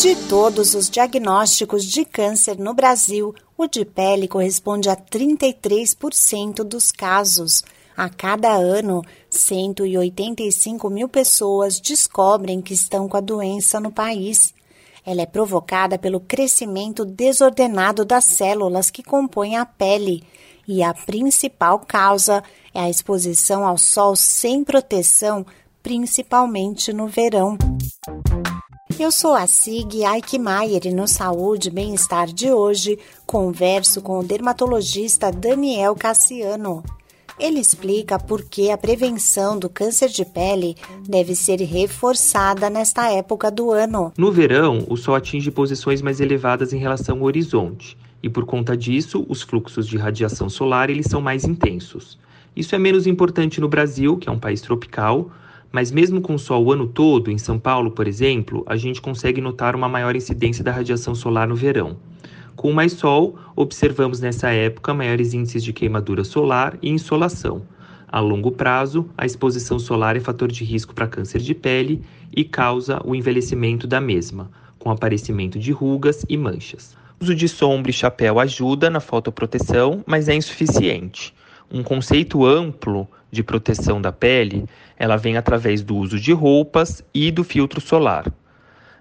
De todos os diagnósticos de câncer no Brasil, o de pele corresponde a 33% dos casos. A cada ano, 185 mil pessoas descobrem que estão com a doença no país. Ela é provocada pelo crescimento desordenado das células que compõem a pele, e a principal causa é a exposição ao sol sem proteção, principalmente no verão. Eu sou a Sig Aikmaier e no Saúde e Bem-Estar de hoje converso com o dermatologista Daniel Cassiano. Ele explica por que a prevenção do câncer de pele deve ser reforçada nesta época do ano. No verão, o sol atinge posições mais elevadas em relação ao horizonte, e por conta disso, os fluxos de radiação solar eles são mais intensos. Isso é menos importante no Brasil, que é um país tropical, mas mesmo com sol o ano todo, em São Paulo, por exemplo, a gente consegue notar uma maior incidência da radiação solar no verão. Com mais sol, observamos nessa época maiores índices de queimadura solar e insolação. A longo prazo, a exposição solar é fator de risco para câncer de pele e causa o envelhecimento da mesma, com aparecimento de rugas e manchas. O uso de sombra e chapéu ajuda na fotoproteção, mas é insuficiente. Um conceito amplo de proteção da pele, ela vem através do uso de roupas e do filtro solar.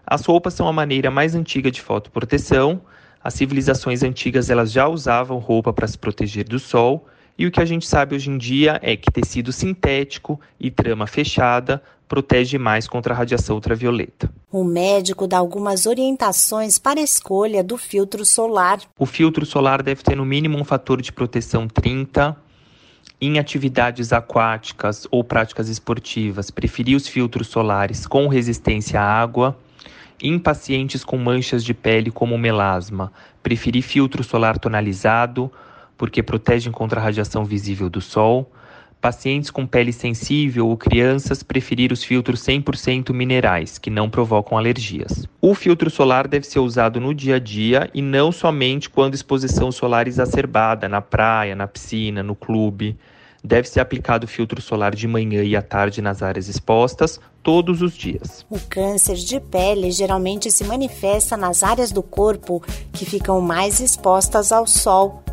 As roupas são a maneira mais antiga de fotoproteção, as civilizações antigas elas já usavam roupa para se proteger do sol, e o que a gente sabe hoje em dia é que tecido sintético e trama fechada protege mais contra a radiação ultravioleta. O médico dá algumas orientações para a escolha do filtro solar. O filtro solar deve ter no mínimo um fator de proteção 30. Em atividades aquáticas ou práticas esportivas, preferir os filtros solares com resistência à água em pacientes com manchas de pele como melasma, preferir filtro solar tonalizado, porque protegem contra a radiação visível do sol. Pacientes com pele sensível ou crianças preferir os filtros 100% minerais, que não provocam alergias. O filtro solar deve ser usado no dia a dia e não somente quando exposição solar exacerbada na praia, na piscina, no clube. Deve ser aplicado filtro solar de manhã e à tarde nas áreas expostas, todos os dias. O câncer de pele geralmente se manifesta nas áreas do corpo que ficam mais expostas ao sol.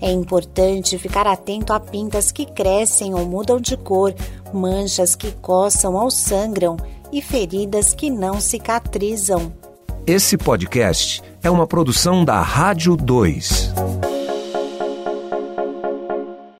É importante ficar atento a pintas que crescem ou mudam de cor, manchas que coçam ou sangram e feridas que não cicatrizam. Esse podcast é uma produção da Rádio 2.